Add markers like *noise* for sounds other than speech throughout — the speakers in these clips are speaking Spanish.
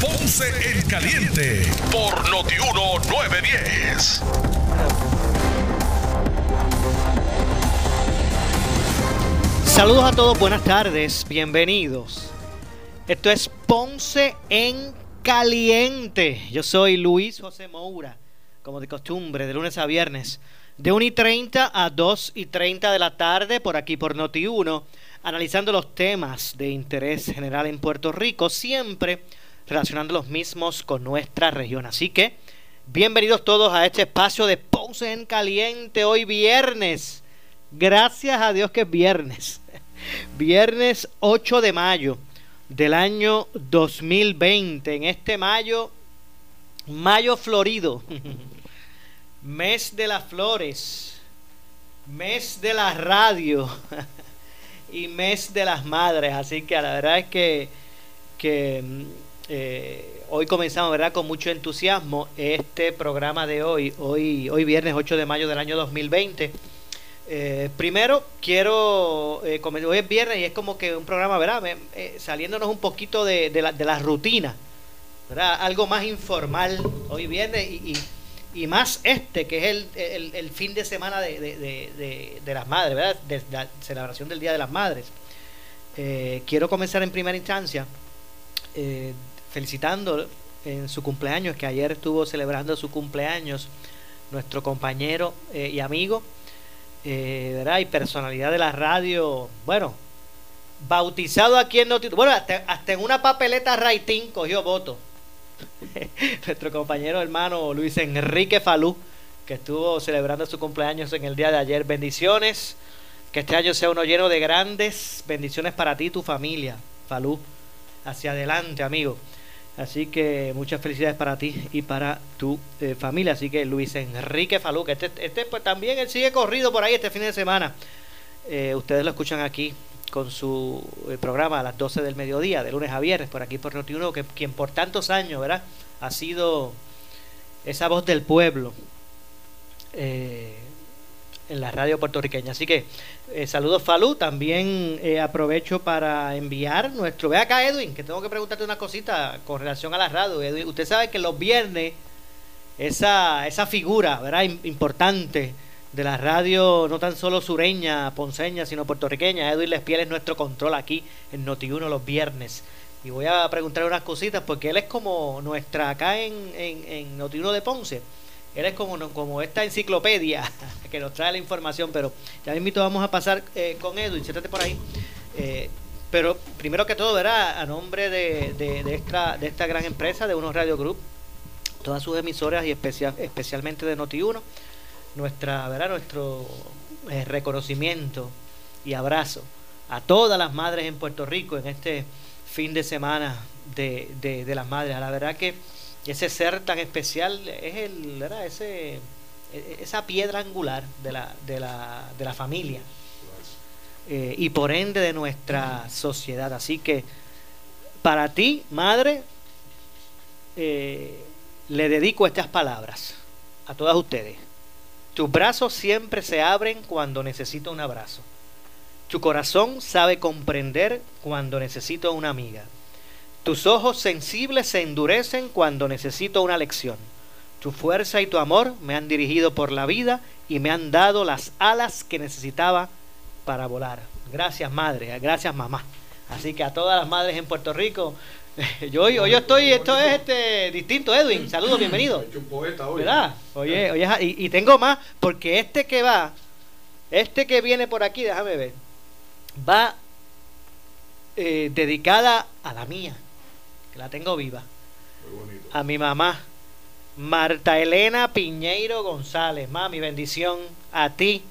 Ponce en Caliente por Notiuno 910. Saludos a todos, buenas tardes, bienvenidos. Esto es Ponce en Caliente. Yo soy Luis José Moura, como de costumbre, de lunes a viernes, de 1 y 30 a 2 y 30 de la tarde, por aquí por Noti1, analizando los temas de interés general en Puerto Rico, siempre relacionando los mismos con nuestra región. Así que, bienvenidos todos a este espacio de Ponce en Caliente, hoy viernes. Gracias a Dios que es viernes. *laughs* Viernes 8 de mayo del año 2020. En este mayo, mayo florido, *laughs* mes de las flores, mes de la radio *laughs* y mes de las madres. Así que la verdad es que, que eh, hoy comenzamos ¿verdad? con mucho entusiasmo este programa de hoy, hoy, hoy viernes 8 de mayo del año 2020 eh, primero, quiero, eh, hoy es viernes y es como que un programa, ¿verdad? Eh, saliéndonos un poquito de, la, de la rutina, ¿verdad? Algo más informal hoy viernes y, y, más este, que es el, el, fin de semana de, de, de, las madres, ¿verdad? De la celebración del Día de las Madres. Quiero comenzar en primera instancia felicitando en su cumpleaños, que ayer estuvo celebrando su cumpleaños, nuestro compañero y amigo eh, ¿verdad? y personalidad de la radio, bueno, bautizado aquí en Noti bueno, hasta, en una papeleta Raitín cogió voto. *laughs* Nuestro compañero hermano Luis Enrique Falú, que estuvo celebrando su cumpleaños en el día de ayer. Bendiciones, que este año sea uno lleno de grandes bendiciones para ti y tu familia, Falú. Hacia adelante, amigo. Así que muchas felicidades para ti y para tu eh, familia. Así que Luis Enrique Falú, este, este pues también él sigue corrido por ahí este fin de semana. Eh, ustedes lo escuchan aquí con su eh, programa a las 12 del mediodía, de lunes a viernes, por aquí por Noti1, que quien por tantos años, ¿verdad? Ha sido esa voz del pueblo en la radio puertorriqueña. Así que eh, saludos Falú, también eh, aprovecho para enviar nuestro... Ve acá Edwin, que tengo que preguntarte una cosita con relación a la radio. Edwin, usted sabe que los viernes esa, esa figura, ¿verdad? Importante de la radio, no tan solo sureña, ponceña, sino puertorriqueña. Edwin Lespiel es nuestro control aquí en Noti1 los viernes. Y voy a preguntar unas cositas porque él es como nuestra acá en, en, en Noti1 de Ponce él es como, como esta enciclopedia *laughs* que nos trae la información, pero ya mismo vamos a pasar eh, con Edwin, siéntate por ahí. Eh, pero primero que todo, ¿verdad? A nombre de, de, esta, de esta gran empresa, de Unos Radio Group, todas sus emisoras y especial, especialmente de Noti1, nuestra, ¿verdad? nuestro eh, reconocimiento y abrazo a todas las madres en Puerto Rico en este fin de semana de, de, de las madres. La verdad que ese ser tan especial es el, Ese, e, e, esa piedra angular de la, de la, de la familia eh, y por ende de nuestra sociedad. Así que para ti, madre, eh, le dedico estas palabras a todas ustedes. Tus brazos siempre se abren cuando necesito un abrazo. Tu corazón sabe comprender cuando necesito una amiga. Tus ojos sensibles se endurecen cuando necesito una lección. Tu fuerza y tu amor me han dirigido por la vida y me han dado las alas que necesitaba para volar. Gracias madre, gracias mamá. Así que a todas las madres en Puerto Rico, *laughs* yo hoy, hoy estoy, esto es este distinto, Edwin. Saludos, bienvenido. ¿Verdad? Oye, oye, y, y tengo más, porque este que va, este que viene por aquí, déjame ver, va eh, dedicada a la mía la tengo viva. A mi mamá, Marta Elena Piñeiro González. Mami, bendición a ti.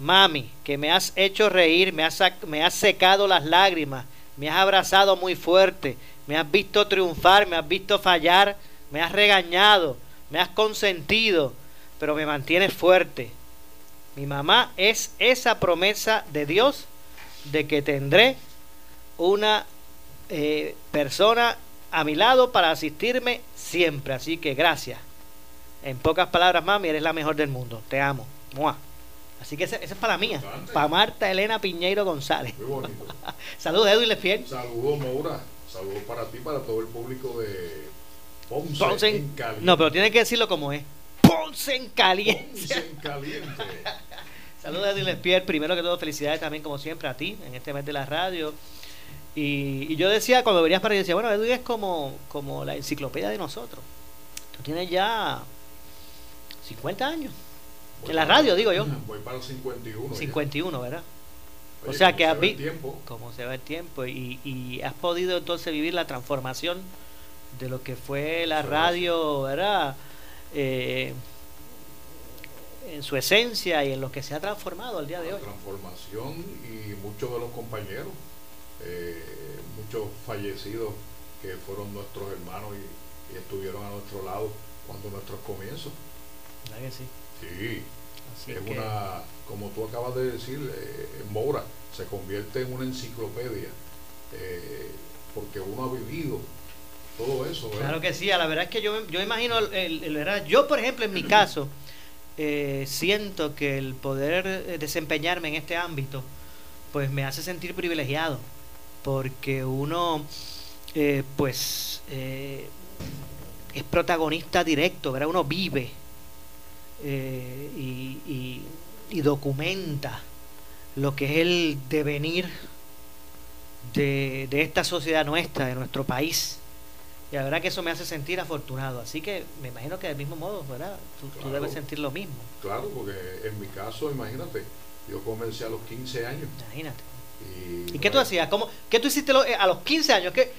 Mami, que me has hecho reír, me has, me has secado las lágrimas, me has abrazado muy fuerte, me has visto triunfar, me has visto fallar, me has regañado, me has consentido, pero me mantienes fuerte. Mi mamá es esa promesa de Dios de que tendré una eh, persona a mi lado para asistirme siempre. Así que gracias. En pocas palabras, mami, eres la mejor del mundo. Te amo. Así que esa, es para mía. Para Marta Elena Piñeiro González. Muy bonito. *laughs* Saludos, Edwin Lefiel. Saludos, Maura. Saludos para ti, para todo el público de Ponce, en, Caliente. No, pero tiene que decirlo como es. Ponce en Caliente. Ponce en Caliente. *laughs* Saludos, Edwin Lefiel. Primero que todo, felicidades también, como siempre, a ti en este mes de la radio. Y, yo decía, cuando venías para ahí, decía, bueno, Edwin es como, como la enciclopedia de nosotros. Tú tienes ya 50 años. en la radio, digo yo. *clears throat* Voy para los 51. 51, ¿verdad? o sea que has visto cómo se va el tiempo y, y, has podido entonces vivir la transformación de lo que fue la radio, ¿verdad? Eh, en su esencia y en lo que se ha transformado al día de la hoy. Transformación y muchos de los compañeros, eh, muchos fallecidos que fueron nuestros hermanos y, estuvieron a nuestro lado cuando nuestros comienzos. ¿Verdad que sí? Sí. es una, como tú acabas de decir, eh, Mora se convierte en una enciclopedia eh, porque uno ha vivido todo eso. Claro que sí, a la verdad es que yo, yo imagino, el, el, yo por ejemplo en mi *clears throat* caso, eh, siento que el poder eh, desempeñarme en este ámbito, pues me hace sentir privilegiado, porque uno, eh, pues, es protagonista directo, ¿verdad? Uno vive y, y, documenta lo que es el devenir de, de esta sociedad nuestra, de nuestro país y la verdad que eso me hace sentir afortunado. Así que me imagino que del mismo modo, ¿verdad? Tú, debes sentir lo mismo. Claro, porque en mi caso, imagínate, yo comencé a los 15 años. Imagínate. ¿Y, qué tú hacías? ¿Cómo, ¿Qué tú hiciste a los 15 años? ¿Qué,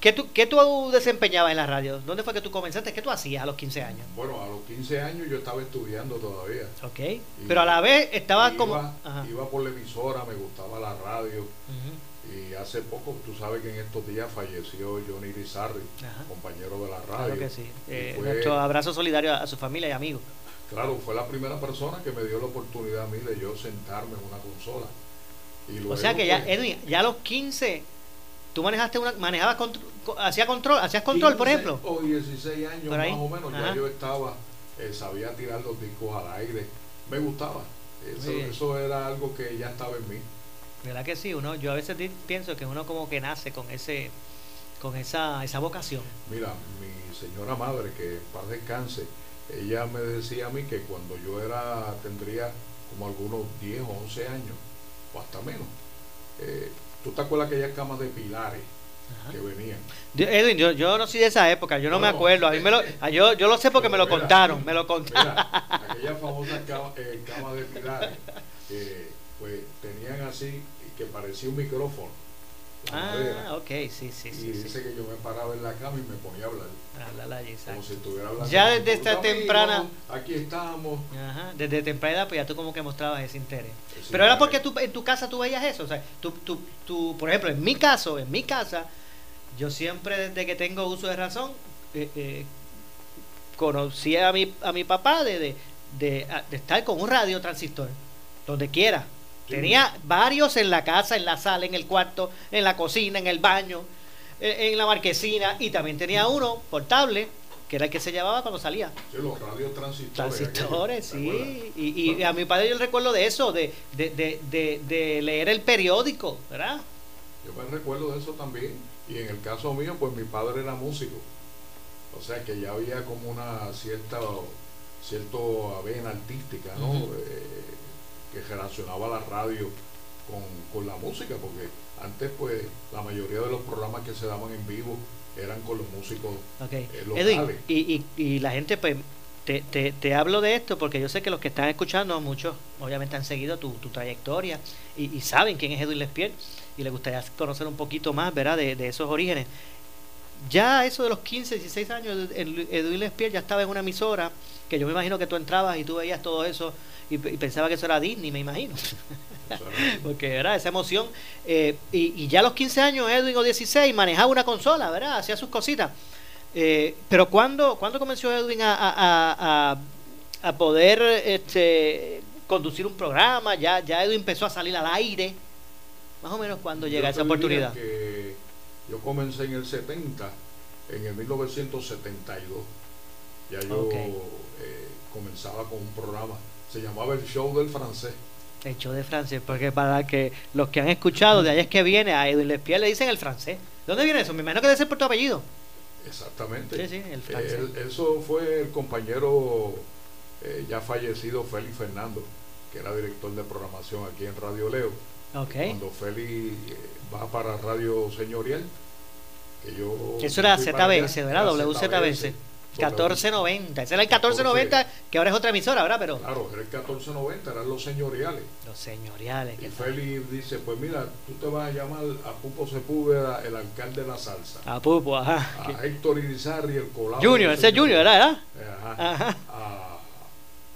qué, tú, ¿Qué tú desempeñabas en la radio? ¿Dónde fue que tú comenzaste? ¿Qué tú hacías a los 15 años? Bueno, a los 15 años yo estaba estudiando todavía. Ok. Pero a la vez estaba como... Iba por la emisora, me gustaba la radio. Y hace poco, tú sabes que en estos días falleció Johnny Rizarri, compañero de la radio. Claro que sí. Eh, nuestro abrazo solidario a, su familia y amigos. Claro, fue la primera persona que me dio la oportunidad a mí de yo sentarme en una consola. O sea que ya, Edwin, ya a los 15, tú manejaste una, manejabas, hacía control, hacías control, por ejemplo. O 16 años más o menos, ya yo estaba, eh, sabía tirar los discos al aire, me gustaba. eso era algo que ya estaba en mí. ¿Verdad que sí? Uno, yo a veces pienso que uno como que nace con ese con esa, esa vocación. Mira, mi señora madre, que paz descanse, ella me decía a mí que cuando yo era, tendría como algunos 10 o 11 años, o hasta menos, eh, ¿tú te acuerdas aquellas camas de pilares? que venían. Edwin, yo, yo, no soy de esa época, yo no, me acuerdo. A mí me lo, yo, yo lo sé porque me lo contaron, me lo contaron. aquellas famosas camas eh, de pilares, pues tenían así que parecía un micrófono. Ah, ok, sí, sí, sí. Y dice que yo me paraba en la cama y me ponía a hablar. como si estuviera hablando. Ya desde esta temprana. Aquí estamos. Ajá, desde temprana edad, pues ya tú como que mostrabas ese interés. Pero era porque tú, en tu casa tú veías eso. O sea, tú, tú, tú, por ejemplo, en mi caso, en mi casa, yo siempre desde que tengo uso de razón, eh, eh, conocí a mi, a mi papá de, de, de, de estar con un radio transistor, donde quiera Tenía varios en la casa, en la sala, en el cuarto, en la cocina, en el baño, en, la marquesina y también tenía uno portable que era el que se llevaba cuando salía. Sí, los radios transistores. Transistores, sí. Y, a mi padre yo recuerdo de eso, de, de, leer el periódico, ¿verdad? Yo me recuerdo de eso también. Y en el caso mío, pues mi padre era músico. O sea que ya había como una cierta cierto avena artística, ¿no? Que relacionaba la radio con, la música, porque antes pues la mayoría de los programas que se daban en vivo eran con los músicos okay. Eh, locales. y, y, la gente pues te, te, te, hablo de esto porque yo sé que los que están escuchando, muchos obviamente han seguido tu, tu trayectoria y, saben quién es Edwin Lespier y les gustaría conocer un poquito más, ¿verdad?, de, de esos orígenes. Ya eso de los 15, 16 años, Edwin Lespier ya estaba en una emisora que yo me imagino que tú entrabas y tú veías todo eso y, pensaba que eso era Disney, me imagino. *laughs* Porque, ¿verdad? Esa emoción. Eh, y, ya a los 15 años, Edwin o 16, manejaba una consola, ¿verdad? Hacía sus cositas. Eh, pero ¿cuándo, ¿cuándo comenzó Edwin a, a, a, a poder este, conducir un programa? Ya, ya Edwin empezó a salir al aire. Más o menos cuando llega esa oportunidad. Que yo comencé en el 70, en el 1972. Ya yo eh, comenzaba con un programa, se llamaba El Show del Francés. El show de francés, porque para que los que han escuchado de allá es que viene, a Edwin Lespier le dicen el francés. ¿Dónde viene eso? Me imagino que debe ser por tu apellido. Exactamente. Sí, sí, el francés. eso fue el compañero eh, ya fallecido Félix Fernando, que era director de programación aquí en Radio Leo. Okay. Cuando Félix eh, va para Radio Señorial, que yo... Eso era ZBS, ¿verdad? WZBS. 1490, ese era el 1490, que ahora es otra emisora, ¿verdad? Pero... Claro, era el 1490, eran los señoriales. Los señoriales. Y Félix dice, pues mira, tú te vas a llamar a Pupo Sepúlveda, el alcalde de la salsa. A Pupo, ajá. A Héctor Irizarri, el colado. Junior, ese es Junior, ¿verdad? Ajá. ajá. A,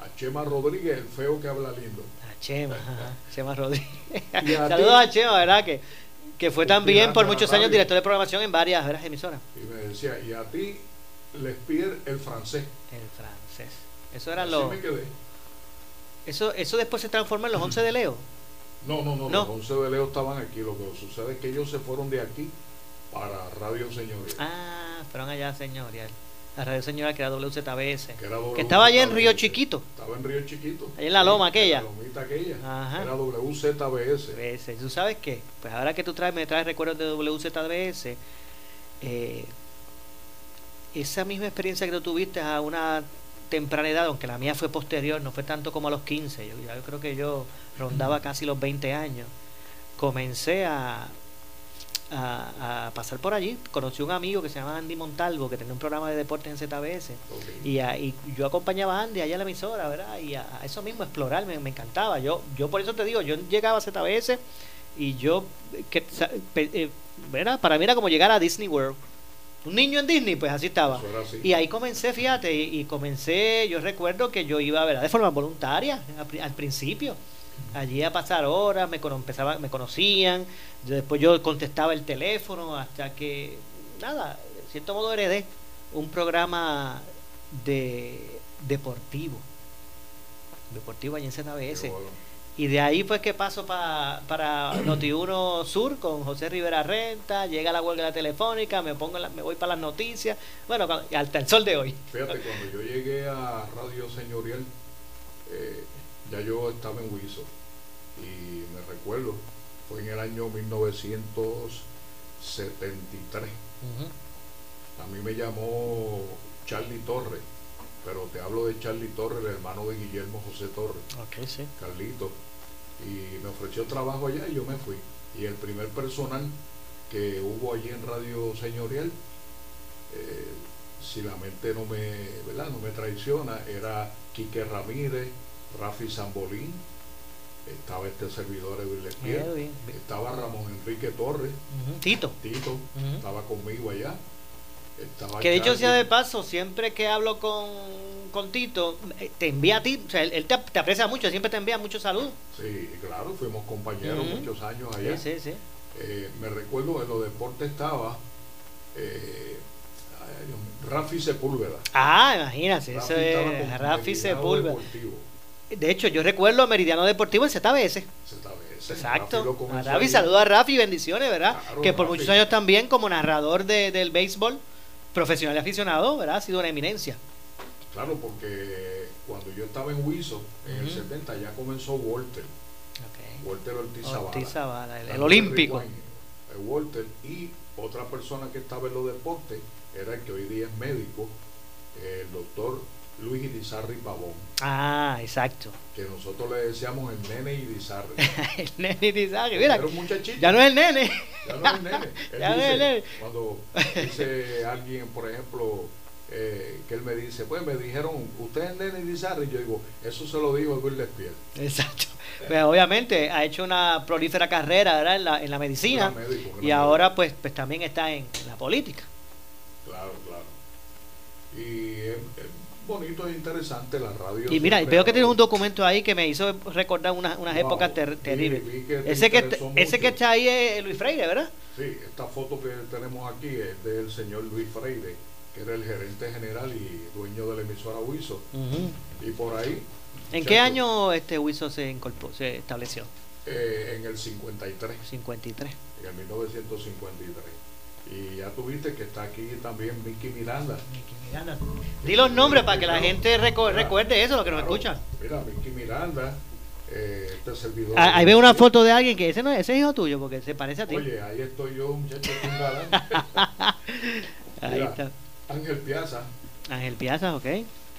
a, Chema Rodríguez, el feo que habla lindo. A Chema, ajá. Chema Rodríguez. *laughs* Saludos a Chema, ¿verdad? Que, que fue también por muchos años director de programación en varias, varias emisoras. Y me decía, y a ti les pide el francés. El francés. Eso era lo. Eso, eso después se transformó en los 11 de Leo. *clears throat* No, no, no, los 11 de Leo estaban aquí. Lo que sucede es que ellos se fueron de aquí para Radio Señorial. Ah, fueron allá Señorial. La Radio Señorial que era WZBS. Que, era WZBS. que estaba allá en Río Chiquito. Estaba en Río Chiquito. Ahí en la loma aquella. En la lomita aquella. Ajá. Era WZBS. ¿Tú sabes qué? Pues ahora que tú traes, me traes recuerdos de WZBS. Eh, esa misma experiencia que tú tuviste a una temprana edad, aunque la mía fue posterior, no fue tanto como a los 15, yo, yo creo que yo rondaba casi los 20 años, comencé a, a, pasar por allí, conocí un amigo que se llama Andy Montalvo, que tenía un programa de deportes en ZBS, y, y, yo acompañaba a Andy allá en la emisora, ¿verdad? Y a, eso mismo, explorar, me, encantaba. Yo, yo por eso te digo, yo llegaba a ZBS y yo, que, eh, ¿verdad? Para mí era como llegar a Disney World un niño en Disney, pues así estaba. Y ahí comencé, fíjate, y, comencé, yo recuerdo que yo iba, ¿verdad? De forma voluntaria al, principio. Allí a pasar horas, me, empezaba, me conocían, después yo contestaba el teléfono hasta que, nada, de cierto modo heredé un programa de deportivo. Deportivo allí en ZBS. Y de ahí pues que paso pa, para Noti1 Sur con José Rivera Renta, llega la huelga telefónica, me pongo me voy para las noticias, bueno, hasta el sol de hoy. Fíjate, cuando yo llegué a Radio Señorial, eh, ya yo estaba en Huizo y me recuerdo, fue en el año 1973. A mí me llamó Charlie Torres, pero te hablo de Charlie Torres, el hermano de Guillermo José Torres. Sí. Carlito y me ofreció trabajo allá y yo me fui. Y el primer personal que hubo allí en Radio Señorial, eh, si la mente no me, ¿verdad? no me traiciona, era Quique Ramírez, Rafi Zambolín, estaba este servidor de estaba Ramón Enrique Torres, Tito, Tito estaba conmigo allá que de hecho sea de paso, siempre que hablo con, con Tito, eh, te envía a ti, o sea, él, te, aprecia mucho, siempre te envía mucho salud. Sí, claro, fuimos compañeros muchos años allá. Sí, sí, eh, me recuerdo en los deportes estaba eh, Rafi Sepúlveda. Ah, imagínate, eso es Rafi Sepúlveda. De hecho, yo recuerdo a Meridiano Deportivo en ZBS. ZBS. Exacto. Rafi, saludos a Rafi, bendiciones, ¿verdad? que por muchos años también como narrador de, del béisbol profesional y aficionado, ¿verdad? Ha sido una eminencia. Claro, porque cuando yo estaba en Wiso, en el 70, ya comenzó Walter. Walter Ortiz. Ortiz Zavala, el, olímpico. Walter y otra persona que estaba en los deportes era el que hoy día es médico, el doctor Luis Irizarri Pavón. Ah, exacto. Que nosotros le decíamos el nene Irizarri. *laughs* el nene Irizarri, mira. Era un muchachito. Ya no es el nene. ya no es el nene. *laughs* ya no es el nene. Cuando dice alguien, por ejemplo, eh, que él me dice, pues me dijeron, usted es el nene Irizarri. Yo digo, eso se lo dijo Luis Despiel. Exacto. Pues obviamente ha hecho una prolífera carrera ¿verdad? En, la, en la medicina. y ahora pues, pues también está en, la política. Claro, claro. Y bonito e interesante la radio. Y mira, veo que tienes un documento ahí que me hizo recordar unas, unas épocas terribles. ese, que, ese que está ahí es Luis Freire, ¿verdad? Sí, esta foto que tenemos aquí es del señor Luis Freire, que era el gerente general y dueño de la emisora Huizo. Y por ahí. ¿En qué año este Huizo se, incorporó, se estableció? Eh, en el 53. 53. En el 1953. Y ya tuviste que está aquí también Mickey Miranda. Mickey Miranda. Di los nombres para que la gente recuerde eso, lo que nos escucha. Mira, Mickey Miranda, eh, este servidor. Ah, ahí veo una foto de alguien que ese no ese es hijo tuyo, porque se parece a ti. Oye, ahí estoy yo, muchacho, *laughs* ahí está. Ángel Piazza. Ángel Piazza, ok.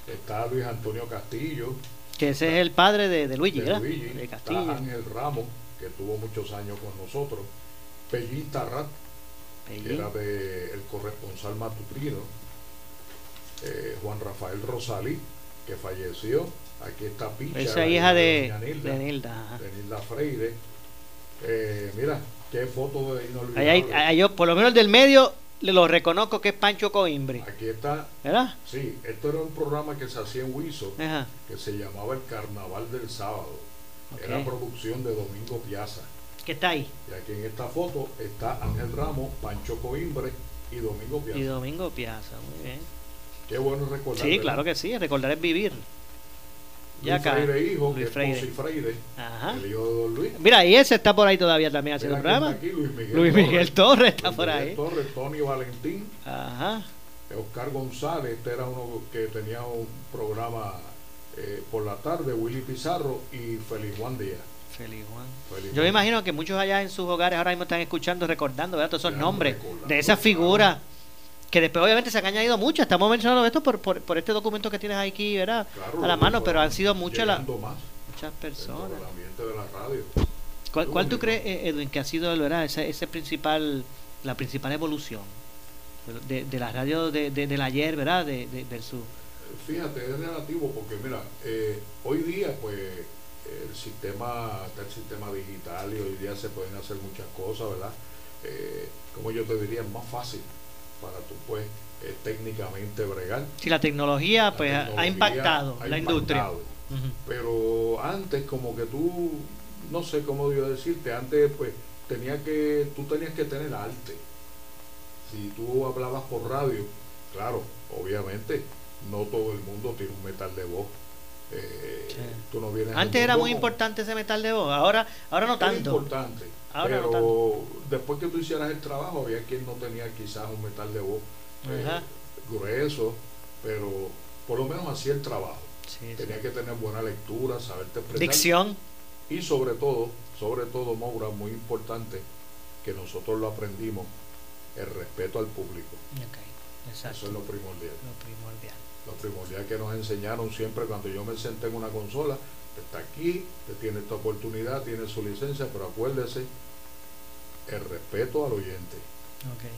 Está Luis Antonio Castillo. Que ese es el padre de, Luigi, de ¿verdad? Luigi. De Castillo. Está Ángel Ramos, que tuvo muchos años con nosotros. Pellín Tarrat, era de el corresponsal matutino. Eh, Juan Rafael Rosalí, que falleció. Aquí está Picha. Esa hija de, de Nilda. De Nilda, Freire. Eh, mira, qué foto de inolvidable. yo, por lo menos del medio, lo reconozco que es Pancho Coimbre. Aquí está. ¿Verdad? Sí, esto era un programa que se hacía en Huizo, que se llamaba El Carnaval del Sábado. Era producción de Domingo Piazza. ¿Qué está ahí? Y aquí en esta foto está Ángel Ramos, Pancho Coimbre y Domingo Piazza. Y Domingo Piazza, muy bien. Qué bueno recordar. Sí, claro que sí, recordar es vivir. Ya acá. Freire hijo, Luis que Freire. Es Freire, Ajá. el hijo de Don Luis. Mira, y ese está por ahí todavía también haciendo el programa. Luis Miguel, Luis Miguel Torres, está Luis por Miguel ahí. Torres, Tony Valentín. Ajá. Oscar González, este era uno que tenía un programa eh, por la tarde, Willy Pizarro y Feliz Juan Díaz. Feliz Juan. Yo me imagino que muchos allá en sus hogares ahora mismo están escuchando, recordando ¿verdad? todos esos nombres de esas figuras que después obviamente se han añadido muchas. Estamos mencionando esto por, por, este documento que tienes aquí, ¿verdad? a la mano, pero han sido muchas las muchas personas. De la radio. ¿Cuál, ¿Cuál, tú crees, eh, Edwin, que ha sido ¿verdad? Ese, ese principal, la principal evolución de, de la radio de, de, del ayer, ¿verdad? De, de, versus... Fíjate, es relativo porque, mira, eh, hoy día, pues, el sistema, está el sistema digital y hoy día se pueden hacer muchas cosas, ¿verdad? Eh, como yo te diría, es más fácil para tú, pues, eh, técnicamente bregar. Si la tecnología, pues, ha impactado la industria. Pero antes, como que tú, no sé cómo yo decirte, antes, pues, tenía que, tú tenías que tener arte. Si tú hablabas por radio, claro, obviamente, no todo el mundo tiene un metal de voz eh, tú no vienes Antes era muy importante ese metal de voz, ahora, ahora no tanto. importante, pero después que tú hicieras el trabajo, había quien no tenía quizás un metal de voz eh, grueso, pero por lo menos hacía el trabajo. tenía que tener buena lectura, saberte expresar. Dicción. Y sobre todo, sobre todo, Maura, muy importante, que nosotros lo aprendimos, el respeto al público. Eso es lo primordial. Lo primordial lo primordial que nos enseñaron siempre cuando yo me senté en una consola, está aquí, te tiene esta oportunidad, tiene su licencia, pero acuérdese, el respeto al oyente. Okay.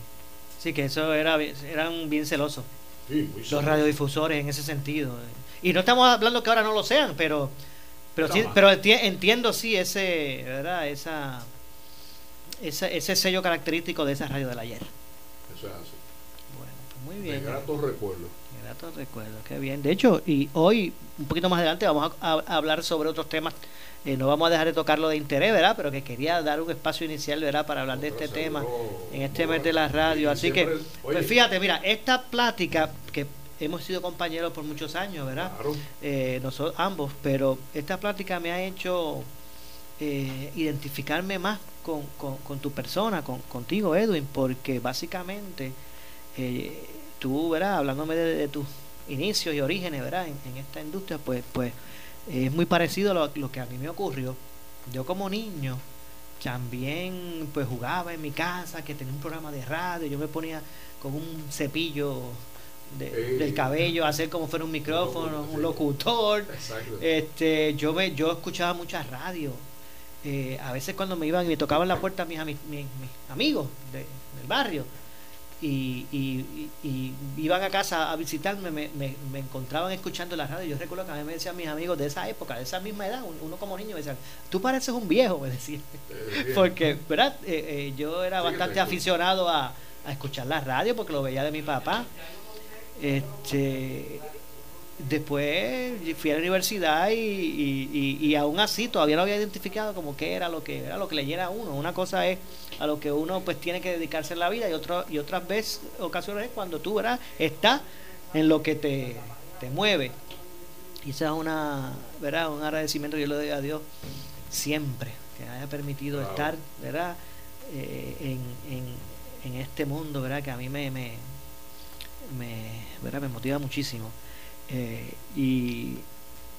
Sí, que eso era, eran bien celosos. Sí, Los radiodifusores en ese sentido. Y no estamos hablando que ahora no lo sean, pero pero sí, pero entiendo sí ese, ¿verdad? Esa, ese, ese sello característico de esa radio del ayer. Eso es así. Bueno, pues muy bien. De gratos recuerdos recuerdo, qué bien. De hecho, y hoy, un poquito más adelante, vamos a, hablar sobre otros temas. Eh, no vamos a dejar de tocarlo de interés, ¿verdad? Pero que quería dar un espacio inicial, ¿verdad? Para hablar de este tema en este mes de la radio. Así que, pues fíjate, mira, esta plática que hemos sido compañeros por muchos años, ¿verdad? Eh, nosotros ambos, pero esta plática me ha hecho eh, identificarme más con, con, tu persona, con, contigo, Edwin, porque básicamente eh, tú, ¿verdad? Hablándome de, tus inicios y orígenes, ¿verdad? En, esta industria, pues, pues es muy parecido a lo, que a mí me ocurrió. Yo como niño también pues jugaba en mi casa, que tenía un programa de radio, yo me ponía con un cepillo del cabello hacer como fuera un micrófono, un locutor. Este, yo me, yo escuchaba muchas radios. Eh, a veces cuando me iban y me tocaban la puerta mis, mis, mis amigos del barrio, y, y, iban a casa a visitarme, me, me, encontraban escuchando la radio. Yo recuerdo que a mí me decían mis amigos de esa época, de esa misma edad, uno como niño, me decían, tú pareces un viejo, me decían. *laughs* porque, ¿verdad? Eh, eh, yo era bastante aficionado a, a, escuchar la radio porque lo veía de mi papá. Este, después fui a la universidad y, y, aún así todavía no había identificado como qué era lo que era lo que le llena a uno. Una cosa es a lo que uno pues tiene que dedicarse en la vida y otro, y otras veces ocasiones es cuando tú ¿verdad? estás en lo que te, te mueve. Quizás una, ¿verdad? un agradecimiento yo le doy a Dios siempre que me haya permitido estar ¿verdad? Eh, en, en, en, este mundo ¿verdad? que a mí me, me, me, ¿verdad? me motiva muchísimo. Eh, y,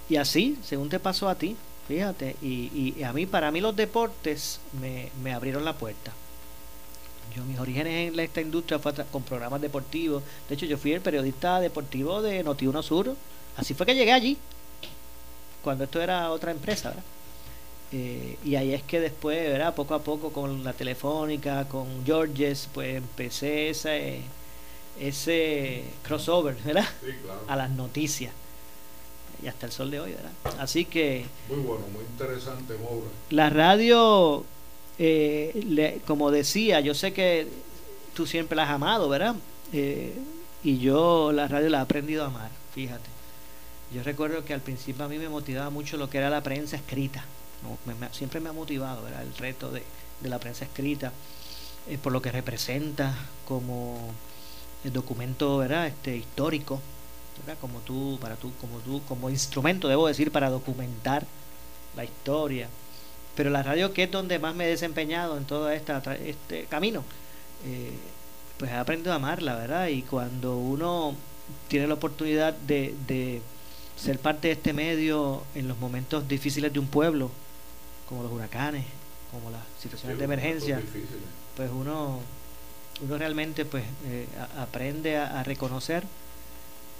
y, así, según te pasó a ti, fíjate, y, y a mí, para mí los deportes me, me, abrieron la puerta. Yo mis orígenes en esta industria fue con programas deportivos. De hecho, yo fui el periodista deportivo de Noti1 Sur. Así fue que llegué allí, cuando esto era otra empresa, eh, y ahí es que después, ¿verdad? Poco a poco con la telefónica, con Georges, pues empecé ese, ese crossover, ¿verdad? A las noticias. Y hasta el sol de hoy, ¿verdad? Así que... Muy bueno, muy interesante, Maura. La radio, eh, como decía, yo sé que tú siempre la has amado, ¿verdad? Eh, y yo la radio la he aprendido a amar, fíjate. Yo recuerdo que al principio a mí me motivaba mucho lo que era la prensa escrita. siempre me ha motivado, ¿verdad? El reto de, la prensa escrita, eh, por lo que representa como el documento ¿verdad? Este, histórico, como tú, para tú, como tú, como instrumento, debo decir, para documentar la historia. Pero la radio, que es donde más me he desempeñado en todo esta, este camino, eh, pues he aprendido a amarla, ¿verdad? Y cuando uno tiene la oportunidad de, de ser parte de este medio en los momentos difíciles de un pueblo, como los huracanes, como las situaciones de emergencia, pues uno uno realmente pues eh, aprende a, reconocer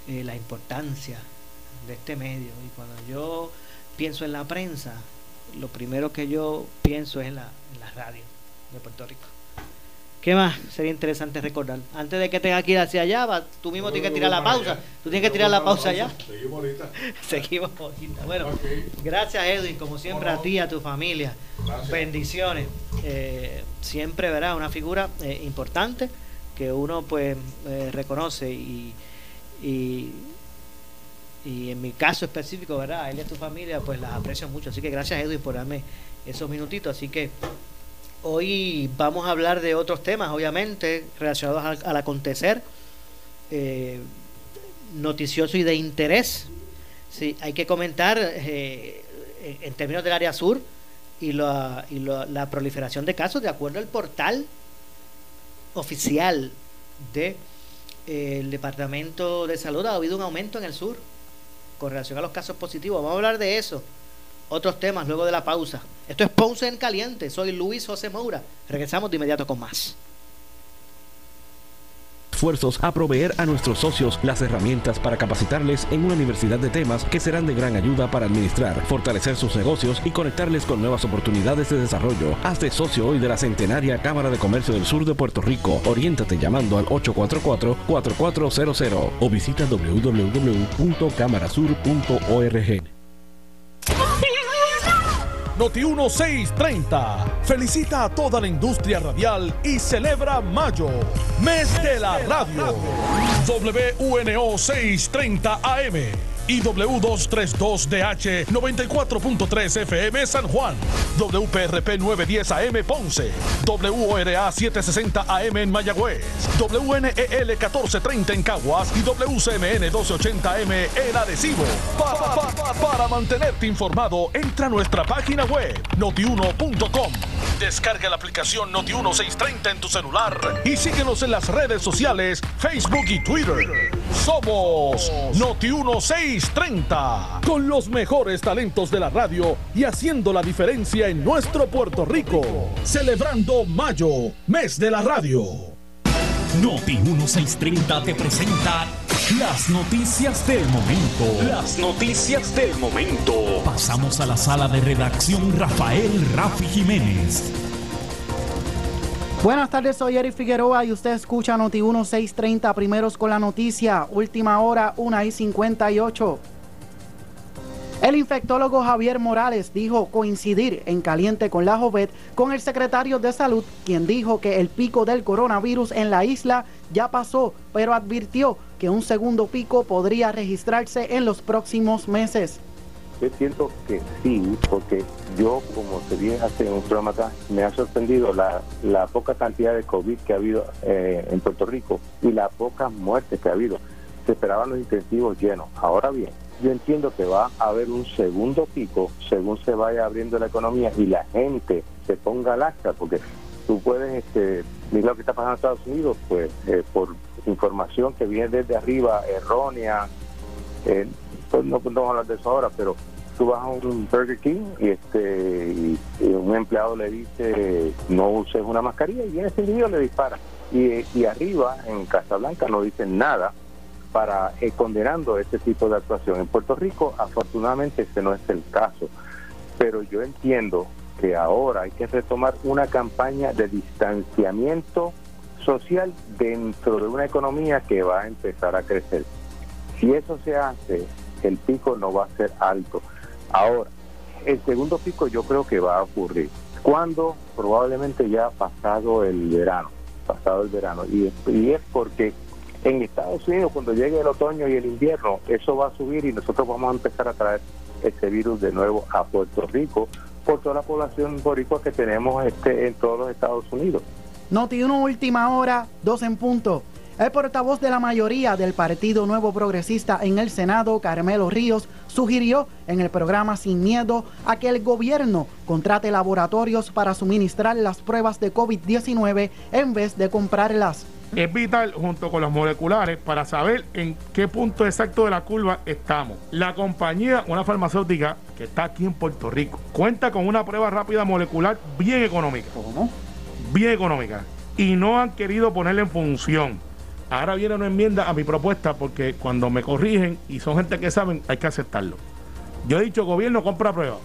eh, la importancia de este medio. Y cuando yo pienso en la prensa lo primero que yo pienso es la, en la radio de Puerto Rico ¿Qué más sería interesante recordar? Antes de que tenga que ir hacia allá, tú mismo tienes que tirar la pausa. Tú tienes que tirar la pausa allá. Seguimos ahorita. *laughs* Seguimos ahorita. Bueno, gracias Edwin, como siempre a ti y a tu familia. Bendiciones. Eh, siempre, verá Una figura eh, importante que uno pues eh, reconoce y, y, y, en mi caso específico, ¿verdad? Él y a tu familia pues las aprecio mucho. Así que gracias Edwin por darme esos minutitos. Así que Hoy vamos a hablar de otros temas, obviamente, relacionados al, acontecer eh, noticioso y de interés. Sí, hay que comentar eh, en términos del área sur y, la, y la proliferación de casos, de acuerdo al portal oficial del de, el Departamento de Salud, ha habido un aumento en el sur con relación a los casos positivos. Vamos a hablar de eso otros temas luego de la pausa. Esto es Ponce en Caliente. Soy Luis José Moura. Regresamos de inmediato con más esfuerzos a proveer a nuestros socios las herramientas para capacitarles en una universidad de temas que serán de gran ayuda para administrar, fortalecer sus negocios y conectarles con nuevas oportunidades de desarrollo. Hazte socio hoy de la centenaria Cámara de Comercio del Sur de Puerto Rico. Oriéntate llamando al 844-4400 o visita www.camarasur.org. Noti 1630 felicita a toda la industria radial y celebra mayo, mes de la radio. WNO 630 AM y W232DH 94.3 FM San Juan, WPRP 910 AM Ponce, WORA 760 AM en Mayagüez, WNEL 1430 en Caguas y WCMN 1280M en Arecibo. para mantenerte informado, entra a nuestra página web notiuno.com. Descarga la aplicación Noti1630 en tu celular y síguenos en las redes sociales, Facebook y Twitter. Somos Noti1630, con los mejores talentos de la radio y haciendo la diferencia en nuestro Puerto Rico. Celebrando Mayo, mes de la radio. Noti1630 te presenta las noticias del momento. Las noticias del momento. Pasamos a la sala de redacción Rafael Rafi Jiménez. Buenas tardes, soy Eric Figueroa y usted escucha Noti 1630 primeros con la noticia, última hora 1 y 58. El infectólogo Javier Morales dijo coincidir en caliente con la Jovet con el secretario de Salud, quien dijo que el pico del coronavirus en la isla ya pasó, pero advirtió que un segundo pico podría registrarse en los próximos meses. Yo siento que sí, porque yo, como te dije hace un programa acá, me ha sorprendido la, la poca cantidad de COVID que ha habido eh, en Puerto Rico y la poca muerte que ha habido. Se esperaban los intensivos llenos. Ahora bien, yo entiendo que va a haber un segundo pico según se vaya abriendo la economía y la gente se ponga al acta, porque tú puedes, este, lo que está pasando en Estados Unidos, pues eh, por información que viene desde arriba, errónea, eh, pues no podemos hablar de eso ahora, pero tú vas a un Burger King y este y, un empleado le dice no uses una mascarilla y viene ese individuo le dispara. Y, y arriba, en Casablanca, no dicen nada para eh, condenando este tipo de actuación. En Puerto Rico, afortunadamente, ese no es el caso. Pero yo entiendo que ahora hay que retomar una campaña de distanciamiento social dentro de una economía que va a empezar a crecer. Si eso se hace, el pico no va a ser alto. Ahora, el segundo pico yo creo que va a ocurrir. cuando Probablemente ya pasado el verano, pasado el verano. Y, es porque en Estados Unidos, cuando llegue el otoño y el invierno, eso va a subir y nosotros vamos a empezar a traer este virus de nuevo a Puerto Rico por toda la población boricua que tenemos este, en todos los Estados Unidos. Noti 1 última hora, dos en punto. El portavoz de la mayoría del Partido Nuevo Progresista en el Senado, Carmelo Ríos, sugirió en el programa Sin Miedo a que el gobierno contrate laboratorios para suministrar las pruebas de COVID-19 en vez de comprarlas. Es vital junto con las moleculares para saber en qué punto exacto de la curva estamos. La compañía, una farmacéutica que está aquí en Puerto Rico, cuenta con una prueba rápida molecular bien económica. ¿Cómo? Bien económica. Y no han querido ponerla en función. Ahora viene una enmienda a mi propuesta porque cuando me corrigen y son gente que saben, hay que aceptarlo. Yo he dicho, gobierno, compra pruebas.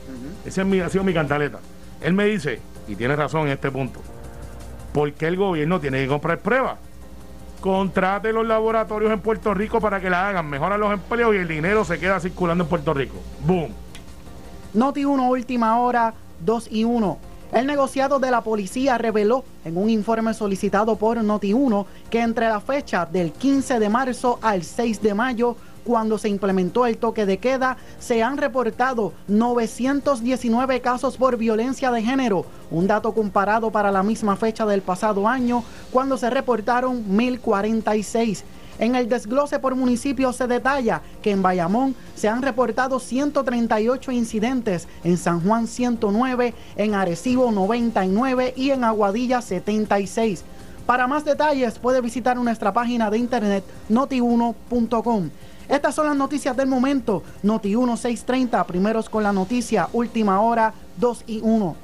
Esa es mi, ha sido mi cantaleta. Él me dice, y tiene razón en este punto, ¿por qué el gobierno tiene que comprar pruebas? Contrate los laboratorios en Puerto Rico para que la hagan, mejoran los empleos y el dinero se queda circulando en Puerto Rico. ¡Boom! Noti 1, última hora, 2 y 1. El negociado de la policía reveló en un informe solicitado por Noti1 que entre la fecha del 15 de marzo al 6 de mayo cuando se implementó el toque de queda, se han reportado 919 casos por violencia de género, un dato comparado para la misma fecha del pasado año, cuando se reportaron 1046. En el desglose por municipio se detalla que en Bayamón se han reportado 138 incidentes, en San Juan 109, en Arecibo 99 y en Aguadilla 76. Para más detalles puede visitar nuestra página de internet noti1.com. Estas son las noticias del momento. Noti 1630, primeros con la noticia, última hora 2 y 1.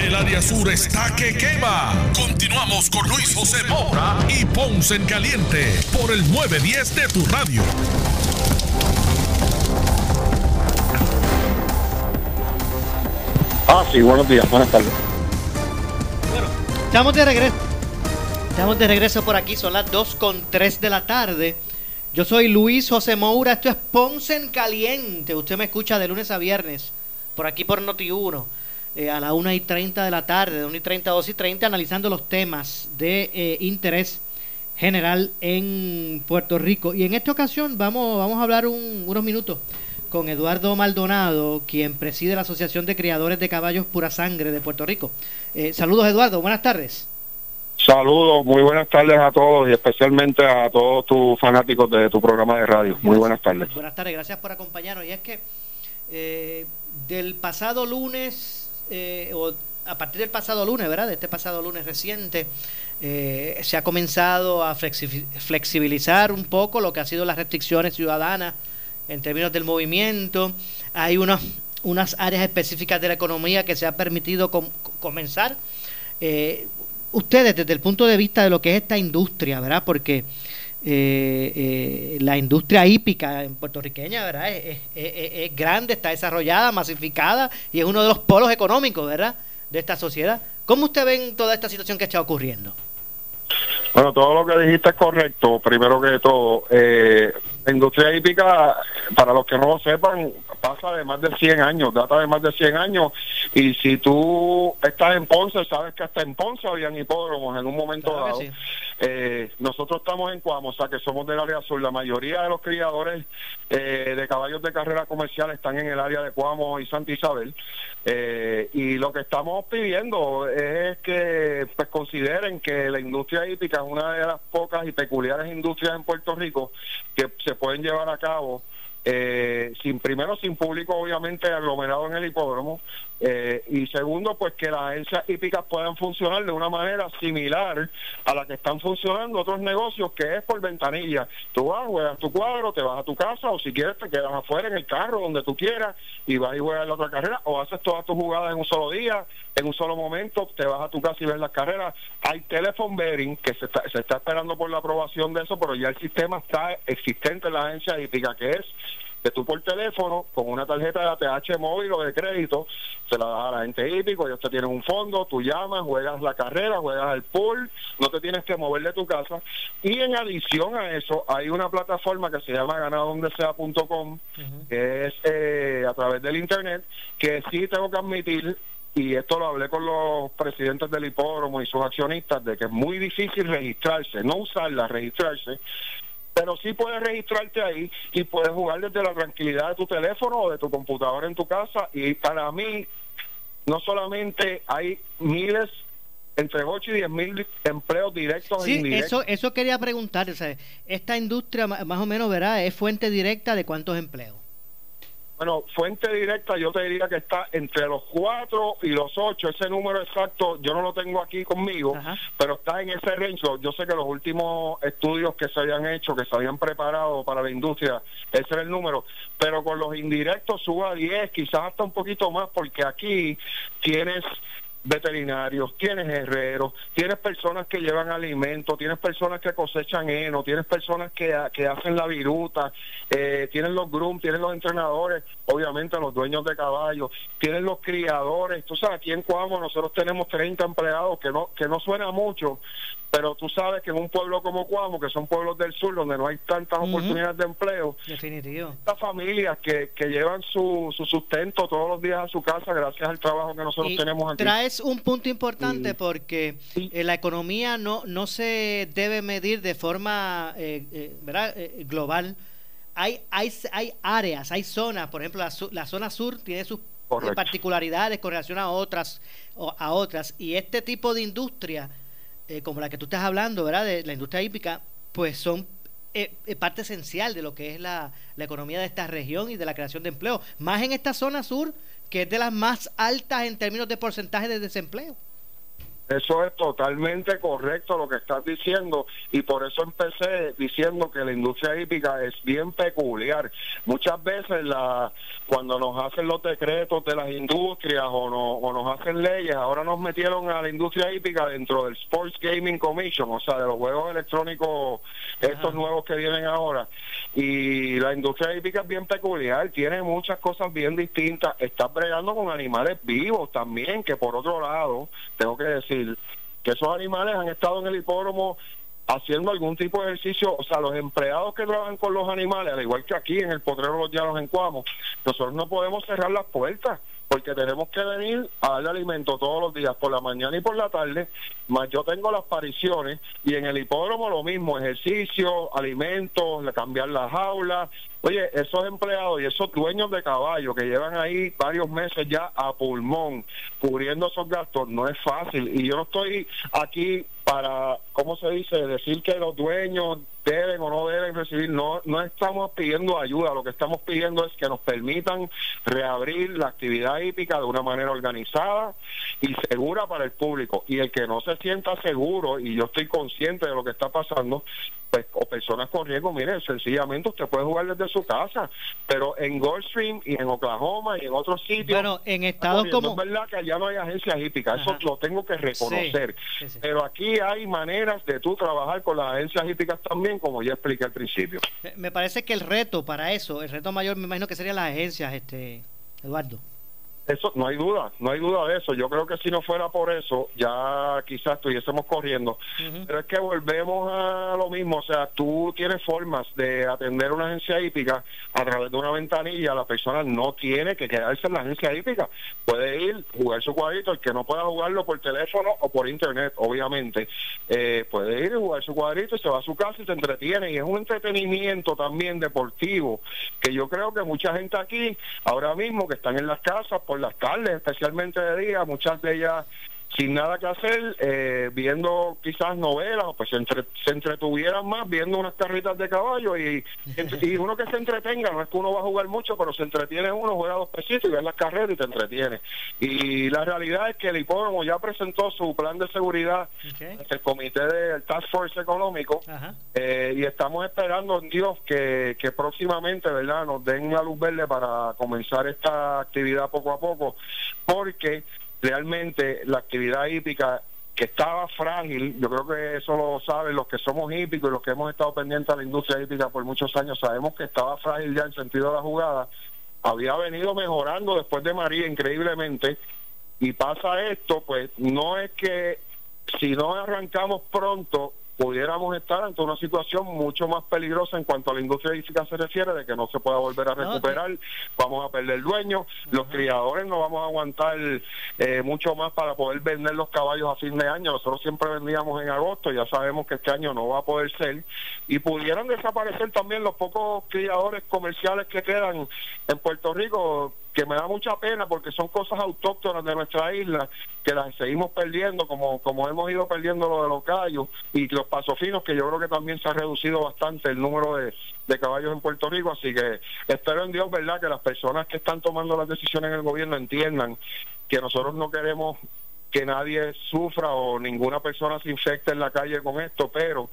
El área sur está que quema. Continuamos con Luis José Moura y Ponce en Caliente por el 910 de tu radio. Ah, sí, buenos días, buenas tardes. Bueno, estamos de regreso. Estamos de regreso por aquí, son las 2 con 3 de la tarde. Yo soy Luis José Moura, esto es Ponce en Caliente. Usted me escucha de lunes a viernes, por aquí por Noti1 eh, a las 1 y 30 de la tarde, de 1 y 30 a 2 y 30, analizando los temas de eh, interés general en Puerto Rico. Y en esta ocasión vamos, vamos a hablar unos minutos con Eduardo Maldonado, quien preside la Asociación de Criadores de Caballos Pura Sangre de Puerto Rico. Eh, saludos Eduardo, buenas tardes. Saludos, muy buenas tardes a todos y especialmente a todos tus fanáticos de tu programa de radio. Muy buenas tardes. Buenas tardes, gracias por acompañarnos. Y es que eh, del pasado lunes, eh, o a partir del pasado lunes, ¿verdad? De este pasado lunes reciente, eh, se ha comenzado a flexibilizar un poco lo que ha sido las restricciones ciudadanas en términos del movimiento. Hay unas, unas áreas específicas de la economía que se ha permitido comenzar. Eh, ustedes, desde el punto de vista de lo que es esta industria, ¿verdad? Porque eh, la industria hípica en puertorriqueña, ¿verdad? Es, es, grande, está desarrollada, masificada y es uno de los polos económicos, ¿verdad? De esta sociedad. ¿Cómo usted ven toda esta situación que está ocurriendo? Bueno, todo lo que dijiste es correcto. Primero que todo, eh, la industria hípica, para los que no lo sepan, pasa de más de 100 años, data de más de 100 años. Y si tú estás en Ponce, sabes que hasta en Ponce habían hipódromos en un momento dado. Eh, nosotros estamos en Cuamo, o sea que somos del área sur. La mayoría de los criadores eh, de caballos de carrera comercial están en el área de Cuamo y Santa Isabel. Eh, y lo que estamos pidiendo es que pues consideren que la industria hípica es una de las pocas y peculiares industrias en Puerto Rico que se pueden llevar a cabo eh, sin primero sin público obviamente aglomerado en el hipódromo eh, y segundo pues que las agencias hípicas puedan funcionar de una manera similar a la que están funcionando otros negocios que es por ventanilla. Tú vas juegas tu cuadro te vas a tu casa o si quieres te quedas afuera en el carro donde tú quieras y vas y juegas la otra carrera o haces todas tus jugadas en un solo día en un solo momento te vas a tu casa y ves las carreras. Hay telephone bearing que se está, se está esperando por la aprobación de eso pero ya el sistema está existente en la agencia hípica que es que tú por teléfono, con una tarjeta de ATH móvil o de crédito, se la das a la gente hípico, ellos te tienen un fondo, tú llamas, juegas la carrera, juegas el pool, no te tienes que mover de tu casa. Y en adición a eso, hay una plataforma que se llama ganadondesea.com, que es eh, a través del internet, que sí tengo que admitir y esto lo hablé con los presidentes del hipódromo y sus accionistas, de que es muy difícil registrarse, no usarla, registrarse, pero sí puedes registrarte ahí y puedes jugar desde la tranquilidad de tu teléfono o de tu computadora en tu casa. Y para mí, no solamente hay miles, entre 8 y 10 mil empleos directos sí, e indirectos. Eso, eso quería preguntar. O sea, esta industria, más o menos, ¿verdad? ¿Es fuente directa de cuántos empleos? Bueno, fuente directa yo te diría que está entre los cuatro y los ocho. Ese número exacto yo no lo tengo aquí conmigo, pero está en ese range. Yo sé que los últimos estudios que se habían hecho, que se habían preparado para la industria, ese era el número. Pero con los indirectos suba a 10, quizás hasta un poquito más, porque aquí tienes veterinarios, tienes herreros, tienes personas que llevan alimentos, tienes personas que cosechan heno, tienes personas que, que hacen la viruta, eh, tienes los groom, tienes los entrenadores, obviamente los dueños de caballos, tienes los criadores. Tú sabes, aquí en Cuamo nosotros tenemos 30 empleados, que no, que no suena mucho, pero tú sabes que en un pueblo como Cuamo, que son pueblos del sur, donde no hay tantas oportunidades de empleo, Definitivo. estas familias que, que llevan su, su sustento todos los días a su casa gracias al trabajo que nosotros tenemos aquí es un punto importante porque eh, la economía no, no se debe medir de forma eh, eh, ¿verdad? global. Hay, hay, hay áreas, hay zonas, por ejemplo, la, zona sur tiene sus particularidades con relación a otras, a otras y este tipo de industria, como la que tú estás hablando, ¿verdad? de la industria hípica, pues son parte esencial de lo que es la, la, economía de esta región y de la creación de empleo. Más en esta zona sur que es de las más altas en términos de porcentaje de desempleo. Eso es totalmente correcto lo que estás diciendo y por eso empecé diciendo que la industria hípica es bien peculiar. Muchas veces la cuando nos hacen los decretos de las industrias o, o nos hacen leyes, ahora nos metieron a la industria hípica dentro del Sports Gaming Commission, o sea, de los juegos electrónicos estos nuevos que vienen ahora. Y la industria hípica es bien peculiar, tiene muchas cosas bien distintas, está bregando con animales vivos también, que por otro lado, tengo que decir, que esos animales han estado en el hipódromo haciendo algún tipo de ejercicio, o sea, los empleados que trabajan con los animales, al igual que aquí en el Potrero Los Llanos en Cuamo, nosotros no podemos cerrar las puertas porque tenemos que venir a darle alimento todos los días, por la mañana y por la tarde, más yo tengo las pariciones y en el hipódromo lo mismo, ejercicio, alimentos, cambiar las jaulas. Oye, esos empleados y esos dueños de caballo que llevan ahí varios meses ya a pulmón, cubriendo esos gastos, no es fácil. Y yo no estoy aquí para, ¿cómo se dice?, decir que los dueños deben o no deben recibir, no, no estamos pidiendo ayuda, lo que estamos pidiendo es que nos permitan reabrir la actividad hípica de una manera organizada y segura para el público. Y el que no se sienta seguro, y yo estoy consciente de lo que está pasando, pues, o personas con riesgo, mire, sencillamente usted puede jugar desde su casa, pero en Goldstream y en Oklahoma y en otros sitios. Bueno, en estados como. Es verdad que allá no hay agencias hípicas, eso lo tengo que reconocer. Pero aquí hay maneras de tú trabajar con las agencias hípicas también, como ya expliqué al principio. Me parece que el reto para eso, el reto mayor, me imagino que serían las agencias, este Eduardo. Eso no hay duda, no hay duda de eso. Yo creo que si no fuera por eso, ya quizás estuviésemos corriendo. Pero es que volvemos a lo mismo. O sea, tú tienes formas de atender una agencia hípica a través de una ventanilla. La persona no tiene que quedarse en la agencia hípica. Puede ir, jugar su cuadrito. El que no pueda jugarlo por teléfono o por internet, obviamente, eh, puede ir y jugar su cuadrito y se va a su casa y se entretiene. Y es un entretenimiento también deportivo que yo creo que mucha gente aquí, ahora mismo, que están en las casas, por las tardes, especialmente de día, muchas de ellas sin nada que hacer, eh, viendo quizás novelas, pues se, se, entretuvieran más viendo unas carritas de caballo y, y, uno que se entretenga, no es que uno va a jugar mucho, pero se entretiene uno, juega dos pesitos y ve las carreras y te entretiene. Y la realidad es que el hipódromo ya presentó su plan de seguridad el comité del Task Force Económico eh, y estamos esperando, Dios, que, que próximamente, ¿verdad?, nos den la luz verde para comenzar esta actividad poco a poco, porque realmente la actividad hípica que estaba frágil, yo creo que eso lo saben los que somos hípicos y los que hemos estado pendientes a la industria hípica por muchos años, sabemos que estaba frágil ya en sentido de la jugada, había venido mejorando después de María increíblemente y pasa esto, pues no es que si no arrancamos pronto pudiéramos estar ante una situación mucho más peligrosa en cuanto a la industria hípica se refiere, de que no se pueda volver a recuperar, vamos a perder el dueño, los criadores no vamos a aguantar eh, mucho más para poder vender los caballos a fin de año, nosotros siempre vendíamos en agosto, ya sabemos que este año no va a poder ser, y pudieran desaparecer también los pocos criadores comerciales que quedan en Puerto Rico, que me da mucha pena porque son cosas autóctonas de nuestra isla que las seguimos perdiendo como como hemos ido perdiendo lo de los callos y los pasofinos que yo creo que también se ha reducido bastante el número de, de caballos en Puerto Rico. Así que espero en Dios verdad que las personas que están tomando las decisiones en el gobierno entiendan que nosotros no queremos que nadie sufra o ninguna persona se infecte en la calle con esto, pero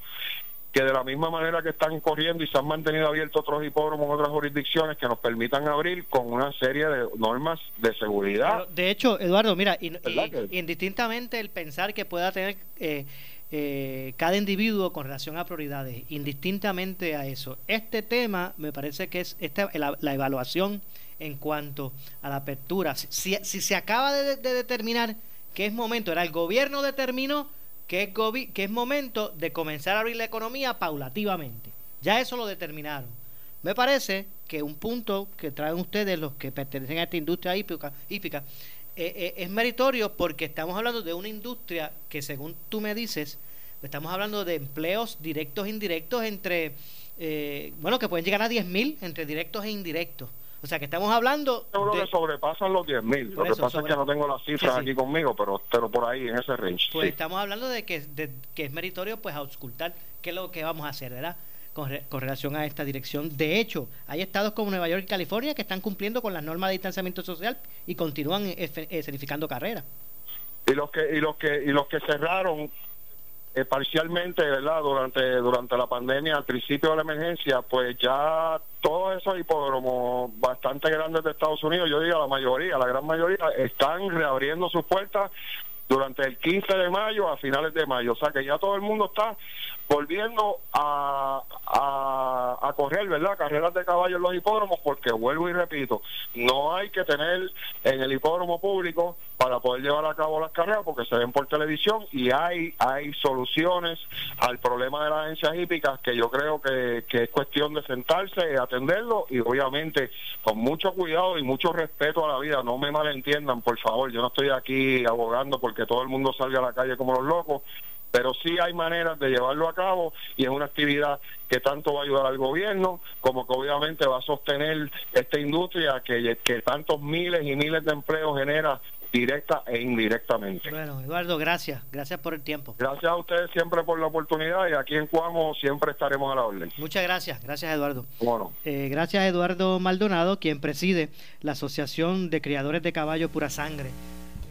que de la misma manera que están corriendo y se han mantenido abiertos otros hipódromos en otras jurisdicciones que nos permitan abrir con una serie de normas de seguridad. de hecho, Eduardo, mira, indistintamente el pensar que pueda tener eh, eh, cada individuo con relación a prioridades, indistintamente a eso, este tema me parece que es esta, la, evaluación en cuanto a la apertura. Si, si se acaba de, de determinar que es momento, era el gobierno determinó que es, momento de comenzar a abrir la economía paulativamente. Ya eso lo determinaron. Me parece que un punto que traen ustedes, los que pertenecen a esta industria hípica, hípica eh, eh, es meritorio porque estamos hablando de una industria que, según tú me dices, estamos hablando de empleos directos e indirectos entre, eh, bueno, que pueden llegar a 10.000 entre directos e indirectos. O sea que estamos hablando. Seguro que sobrepasan los 10.000. Lo que pasa es que no tengo las cifras aquí conmigo, pero, pero por ahí, en ese range. Pues estamos hablando de que, de que es meritorio pues auscultar qué es lo que vamos a hacer, ¿verdad? Con, con, relación a esta dirección. De hecho, hay estados como Nueva York y California que están cumpliendo con las normas de distanciamiento social y continúan escenificando carreras. Y los que y los que y los que cerraron eh, parcialmente, ¿verdad? Durante durante la pandemia, al principio de la emergencia, pues ya todos esos hipódromos bastante grandes de Estados Unidos, yo diría la mayoría, la gran mayoría, están reabriendo sus puertas durante el 15 de mayo a finales de mayo. O sea que ya todo el mundo está volviendo a, a, correr, ¿verdad? Carreras de caballo en los hipódromos, porque vuelvo y repito, no hay que tener en el hipódromo público para poder llevar a cabo las carreras, porque se ven por televisión y hay, hay soluciones al problema de las agencias hípicas que yo creo que, que es cuestión de sentarse, atenderlo y obviamente con mucho cuidado y mucho respeto a la vida. No me malentiendan, por favor, yo no estoy aquí abogando porque todo el mundo salga a la calle como los locos pero sí hay maneras de llevarlo a cabo y es una actividad que tanto va a ayudar al gobierno como que obviamente va a sostener esta industria que, que tantos miles y miles de empleos genera directa e indirectamente. Bueno, Eduardo, gracias. Gracias por el tiempo. Gracias a ustedes siempre por la oportunidad y aquí en Cuamo siempre estaremos a la orden. Muchas gracias. Gracias, Eduardo. Bueno. Eh, gracias Eduardo Maldonado, quien preside la Asociación de Criadores de Caballos Pura Sangre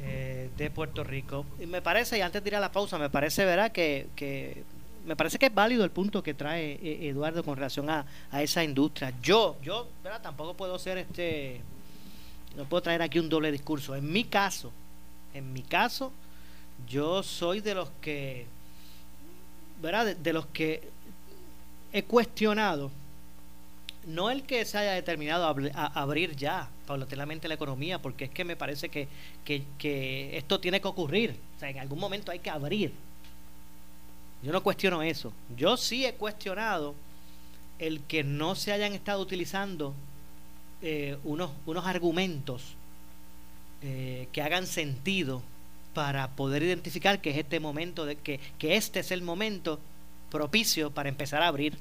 eh, de Puerto Rico. Y me parece, y antes de ir a la pausa, me parece, ¿verdad?, que, que me parece que es válido el punto que trae eh, Eduardo con relación a, a esa industria. Yo, yo, ¿verdad? Tampoco puedo ser este no puedo traer aquí un doble discurso. En mi caso, en mi caso, yo soy de los que, ¿verdad? De, los que he cuestionado, no el que se haya determinado a, abrir ya paulatinamente la economía, porque es que me parece que, que, esto tiene que ocurrir. O sea, en algún momento hay que abrir. Yo no cuestiono eso. Yo sí he cuestionado el que no se hayan estado utilizando eh, unos, unos argumentos eh, que hagan sentido para poder identificar que es este momento, de, que, que este es el momento propicio para empezar a abrir.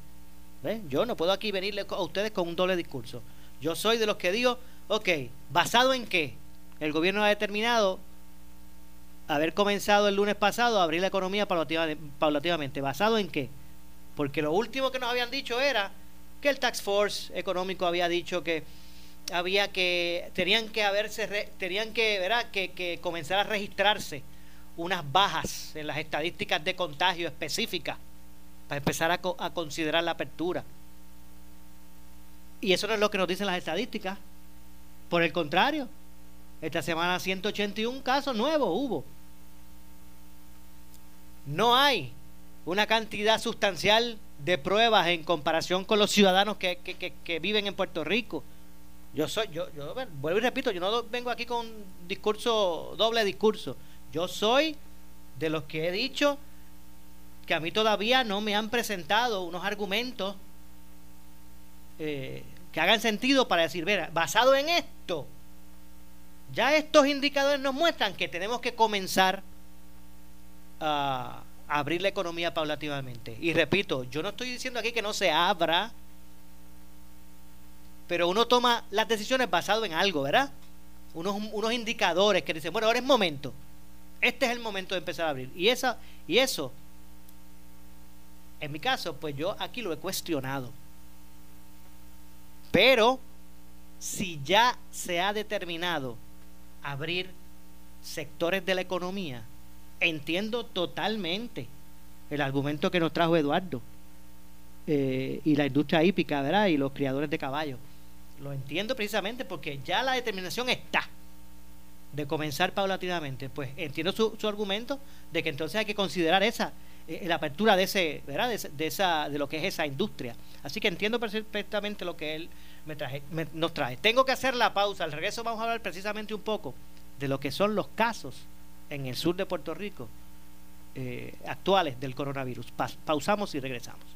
Yo no puedo aquí venirle a ustedes con un doble discurso. Yo soy de los que digo, ok, ¿basado en qué? El gobierno ha determinado haber comenzado el lunes pasado a abrir la economía paulativamente. ¿Basado en qué? Porque lo último que nos habían dicho era que el Tax Force económico había dicho que había que tenían que haberse tenían que, ¿verdad? que que comenzar a registrarse unas bajas en las estadísticas de contagio específicas para empezar a, considerar la apertura. Y eso no es lo que nos dicen las estadísticas. Por el contrario, esta semana 181 casos nuevos hubo. No hay una cantidad sustancial de pruebas en comparación con los ciudadanos que viven en Puerto Rico. Yo soy, yo, yo vuelvo y repito, yo no vengo aquí con discurso, doble discurso. Yo soy de los que he dicho que a mí todavía no me han presentado unos argumentos eh, que hagan sentido para decir, ver, basado en esto, ya estos indicadores nos muestran que tenemos que comenzar a abrir la economía paulativamente. Y repito, yo no estoy diciendo aquí que no se abra pero uno toma las decisiones basado en algo, ¿verdad? Unos, unos indicadores que dicen, bueno, ahora es momento. Este es el momento de empezar a abrir. Y, esa, y eso, en mi caso, pues yo aquí lo he cuestionado. Pero, si ya se ha determinado abrir sectores de la economía, entiendo totalmente el argumento que nos trajo Eduardo eh, y la industria hípica, ¿verdad? Y los criadores de caballos. Lo entiendo precisamente porque ya la determinación está de comenzar paulatinamente. Pues entiendo su, su argumento de que entonces hay que considerar esa eh, la apertura de ese, ¿verdad? De, esa, de lo que es esa industria. Así que entiendo perfectamente lo que él me traje, nos trae. Tengo que hacer la pausa. Al regreso vamos a hablar precisamente un poco de lo que son los casos en el sur de Puerto Rico eh, actuales del coronavirus. pausamos y regresamos.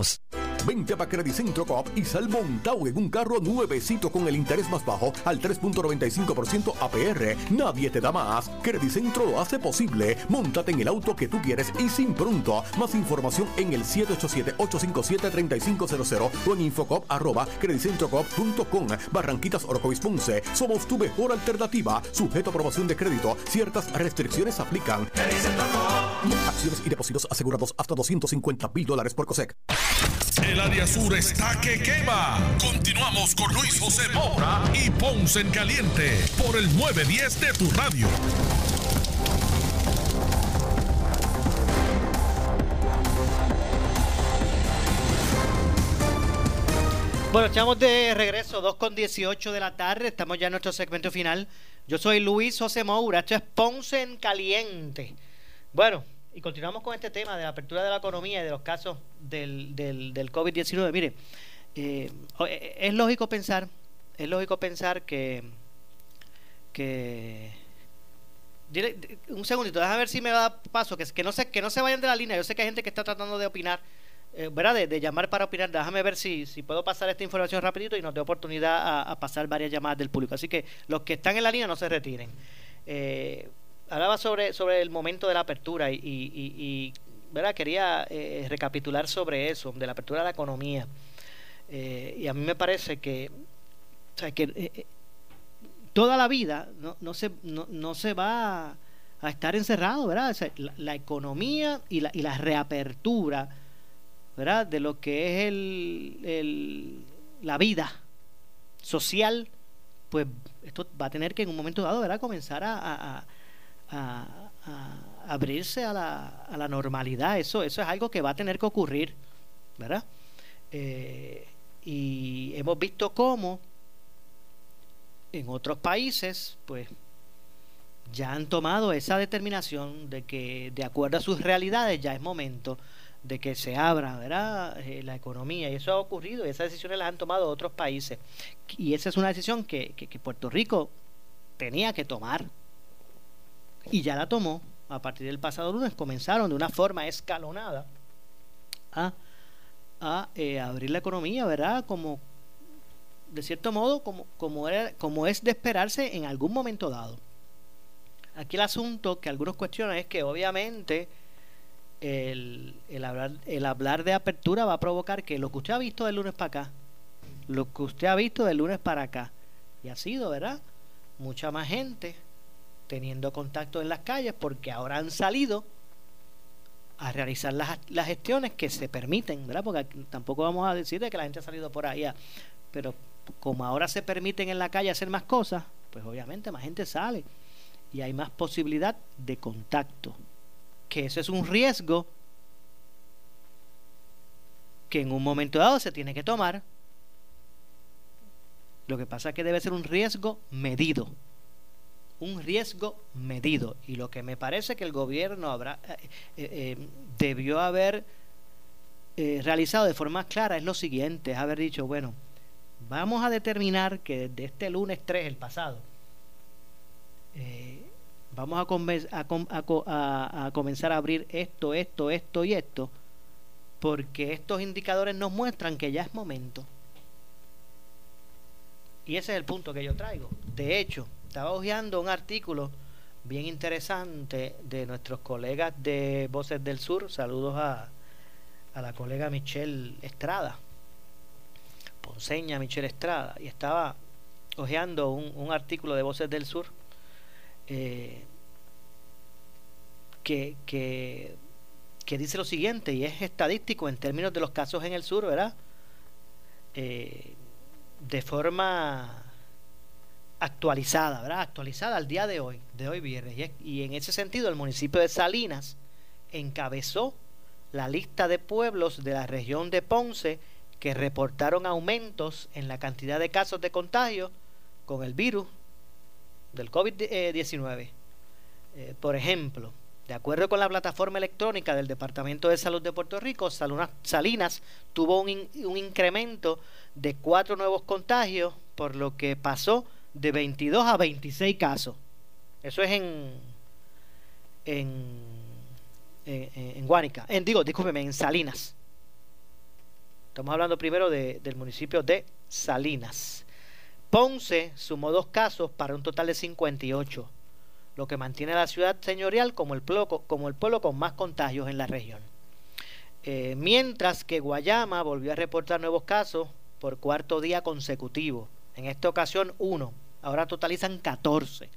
Vente a Credit Centro Coop y sal montado en un carro nuevecito con el interés más bajo al 3.95% APR. Nadie te da más. Credit Centro lo hace posible. Móntate en el auto que tú quieres y sin pronto. Más información en el 787-857-3500 o en infocop arroba creditcentrocop.com. Barranquitas Orocovis Ponce. Somos tu mejor alternativa. Sujeto a aprobación de crédito. Ciertas restricciones aplican. Acciones y depósitos asegurados hasta 250 mil dólares por COSEC. El área sur está que quema. Continuamos con Luis José Moura y Ponce en Caliente por el 910 de tu radio. Bueno, estamos de regreso, 2 con 18 de la tarde. Estamos ya en nuestro segmento final. Yo soy Luis José Moura. Esto es Ponce en Caliente. Bueno, y continuamos con este tema de la apertura de la economía y de los casos del, del, del COVID-19. Mire, eh, eh, es lógico pensar, es lógico pensar que, que un segundito, déjame ver si me da paso, que, que, no se, que no se vayan de la línea. Yo sé que hay gente que está tratando de opinar, eh, ¿verdad? De, llamar para opinar. Déjame ver si, si puedo pasar esta información rapidito y nos dé oportunidad a, pasar varias llamadas del público. Así que los que están en la línea no se retiren. Eh, hablaba sobre, sobre el momento de la apertura y, ¿verdad? quería eh, recapitular sobre eso, de la apertura de la economía. y a mí me parece que, o sea, que toda la vida no, no, se, no, no se va a, estar encerrado, ¿verdad? la, economía y la, y la reapertura, ¿verdad? De lo que es el, el, la vida social, pues esto va a tener que en un momento dado, ¿verdad? Comenzar a, abrirse a la, a la normalidad. Eso, eso es algo que va a tener que ocurrir, ¿verdad? Eh, y hemos visto cómo en otros países, pues ya han tomado esa determinación de que de acuerdo a sus realidades ya es momento de que se abra ¿verdad? Eh, la economía y eso ha ocurrido y esas decisiones las han tomado otros países y esa es una decisión que, que, Puerto Rico tenía que tomar y ya la tomó a partir del pasado lunes comenzaron de una forma escalonada a, a eh, abrir la economía verdad como de cierto modo, como, como, era, como es de esperarse en algún momento dado. Aquí el asunto que algunos cuestionan es que obviamente el, el, hablar, el hablar de apertura va a provocar que lo que usted ha visto del lunes para acá, lo que usted ha visto del lunes para acá, y ha sido, ¿verdad? Mucha más gente teniendo contacto en las calles porque ahora han salido a realizar las, las gestiones que se permiten, ¿verdad? Porque tampoco vamos a decir de que la gente ha salido por ahí, pero como ahora se permiten en la calle hacer más cosas, pues obviamente más gente sale y hay más posibilidad de contacto. Que eso es un riesgo que en un momento dado se tiene que tomar. Lo que pasa es que debe ser un riesgo medido. Un riesgo medido. Y lo que me parece que el gobierno habrá, eh, eh, eh, debió haber realizado de forma clara es lo siguiente, es haber dicho, bueno, vamos a determinar que desde este lunes 3, el pasado, vamos a, a, comenzar a abrir esto, esto, esto y esto, porque estos indicadores nos muestran que ya es momento. Y ese es el punto que yo traigo. De hecho, estaba hojeando un artículo bien interesante de nuestros colegas de Voces del Sur. Saludos a, a la colega Michelle Estrada, Ponceña Michelle Estrada, y estaba hojeando un, artículo de Voces del Sur eh, que, que, dice lo siguiente, y es estadístico en términos de los casos en el sur, ¿verdad? Eh, de forma actualizada, ¿verdad? Actualizada al día de hoy, de hoy viernes. Y, en ese sentido, el municipio de Salinas encabezó la lista de pueblos de la región de Ponce que reportaron aumentos en la cantidad de casos de contagio con el virus del COVID-19. Eh, por ejemplo, de acuerdo con la plataforma electrónica del Departamento de Salud de Puerto Rico, Salinas tuvo un incremento de cuatro nuevos contagios, por lo que pasó de 22 a 26 casos. Eso es en en, en, en. En, digo, discúlpeme, en Salinas. Estamos hablando primero del municipio de Salinas. Ponce sumó dos casos para un total de 58, lo que mantiene a la ciudad señorial como el pueblo, como el pueblo con más contagios en la región. Eh, mientras que Guayama volvió a reportar nuevos casos por cuarto día consecutivo. En esta ocasión uno, ahora totalizan 14.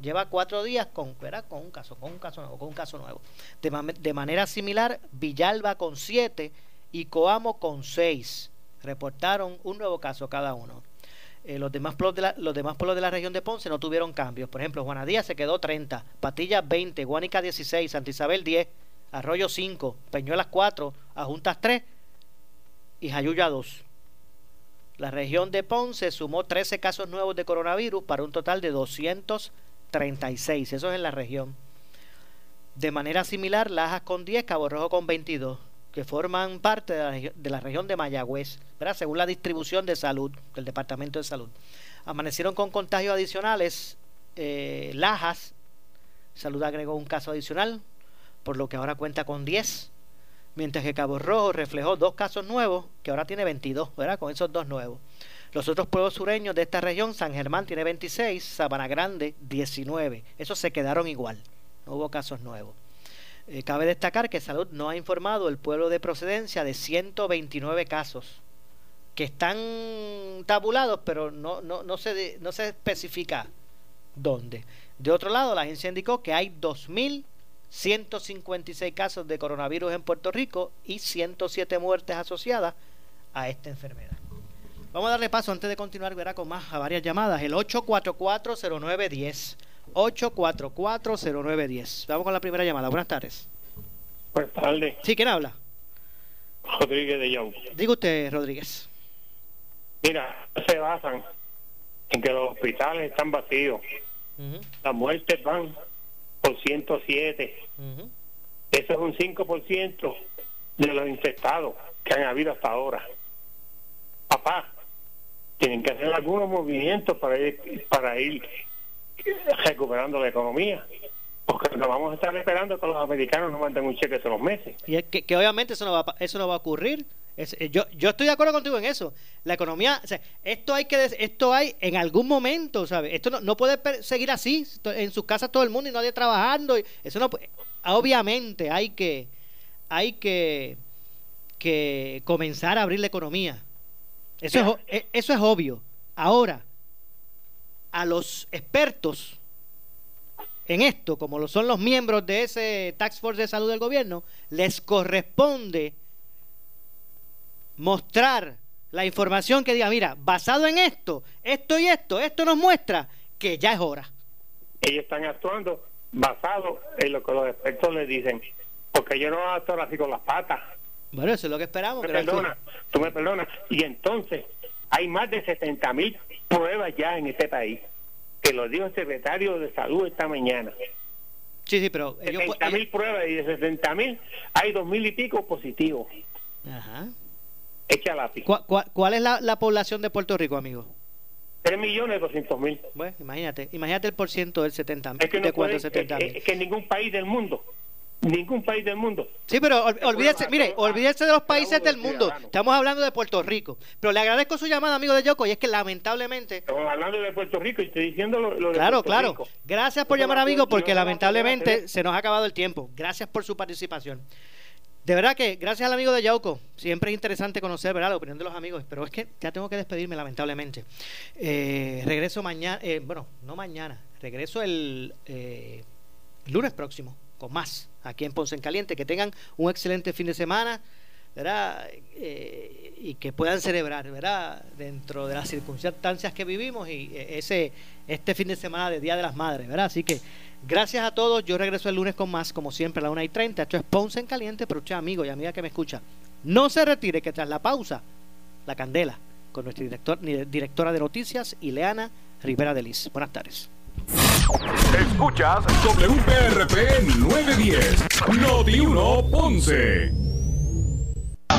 Lleva cuatro días con, con un caso, con un caso nuevo, con un caso nuevo. De, de manera similar, Villalba con siete y Coamo con 6. Reportaron un nuevo caso cada uno. Eh, los, demás pueblos de la, los demás pueblos de la región de Ponce no tuvieron cambios. Por ejemplo, Juanadía se quedó 30, Patilla 20, Guánica 16, Santa Isabel 10, Arroyo 5, Peñuelas 4, Ajuntas 3 y Jayuya 2. La región de Ponce sumó 13 casos nuevos de coronavirus para un total de 236. Eso es en la región. De manera similar, Lajas con 10, Cabo Rojo con 22 que forman parte de la, región de Mayagüez, ¿verdad? según la distribución de salud del Departamento de Salud. Amanecieron con contagios adicionales eh, Lajas, Salud agregó un caso adicional, por lo que ahora cuenta con 10, mientras que Cabo Rojo reflejó dos casos nuevos, que ahora tiene 22, ¿verdad? Con esos dos nuevos. Los otros pueblos sureños de esta región, San Germán tiene 26, Sabana Grande 19. Esos se quedaron igual, no hubo casos nuevos. Eh, cabe destacar que Salud no ha informado el pueblo de procedencia de 129 casos que están tabulados, pero no, no, no, se, no se especifica dónde. De otro lado, la agencia indicó que hay 2.156 casos de coronavirus en Puerto Rico y 107 muertes asociadas a esta enfermedad. Vamos a darle paso antes de continuar, verá con más a varias llamadas. El 8440910. 8440910. Vamos con la primera llamada. Buenas tardes. Buenas tardes. Sí, ¿quién habla? Rodríguez de Yauco. Diga usted, Rodríguez. Mira, se basan en que los hospitales están vacíos. Las muertes van por 107. Eso es un 5% de los infectados que han habido hasta ahora. Papá, tienen que hacer algunos movimientos para ir, para ir recuperando la economía. Porque no vamos a estar esperando que los americanos nos manden un cheque todos los meses. Y es que, obviamente eso no va, eso no va a ocurrir. Eh, yo, yo estoy de acuerdo contigo en eso. La economía, esto hay que esto hay en algún momento, ¿sabes? Esto no, no puede seguir así en sus casas todo el mundo y nadie trabajando. eso no obviamente hay que hay que que comenzar a abrir la economía. Eso es, eso es obvio. Ahora, a los expertos en esto, como lo son los miembros de ese Tax Force de Salud del gobierno, les corresponde mostrar la información que diga, mira, basado en esto, esto y esto, esto nos muestra que ya es hora. Ellos están actuando basado en lo que los expertos les dicen, porque yo no actúo así con las patas. Bueno, eso es lo que esperamos. Me perdona, tú me perdonas. Y entonces, hay más de 70 mil pruebas ya en este país, que lo dijo el secretario de Salud esta mañana. Sí, sí, pero... 70 mil pruebas y de 60 mil hay dos mil y pico positivos. Ajá. Echa lápiz. ¿Cuál, es la, población de Puerto Rico, amigo? 3 millones 200 mil. Bueno, imagínate, imagínate el por ciento del 70 mil. Es que, no 70 es que ningún país del mundo ningún país del mundo. Sí, pero olvídese, mire, olvídese de los países del mundo. Estamos hablando de Puerto Rico. Pero le agradezco su llamada, amigo de Yoko, y es que lamentablemente. Estamos hablando de Puerto Rico y estoy diciendo lo, de Claro, claro. Gracias por llamar, amigo, porque lamentablemente se nos ha acabado el tiempo. Gracias por su participación. De verdad que gracias al amigo de Yauco, siempre es interesante conocer ¿verdad? la opinión de los amigos, pero es que ya tengo que despedirme lamentablemente. Eh, regreso mañana, eh, bueno, no mañana, regreso el eh, lunes próximo con más aquí en Ponce en Caliente. Que tengan un excelente fin de semana. ¿verdad? Eh, y que puedan celebrar, ¿verdad? Dentro de las circunstancias que vivimos y eh, ese este fin de semana de Día de las Madres, ¿verdad? Así que gracias a todos. Yo regreso el lunes con más, como siempre, a la 1 y 30. Esto es Ponce en Caliente, pero usted, amigo y amiga que me escucha, no se retire, que tras la pausa, la candela con nuestra director, directora de noticias, Ileana Rivera de Liz. Buenas tardes. Escuchas WPRP 910, Noti 1 Ponce.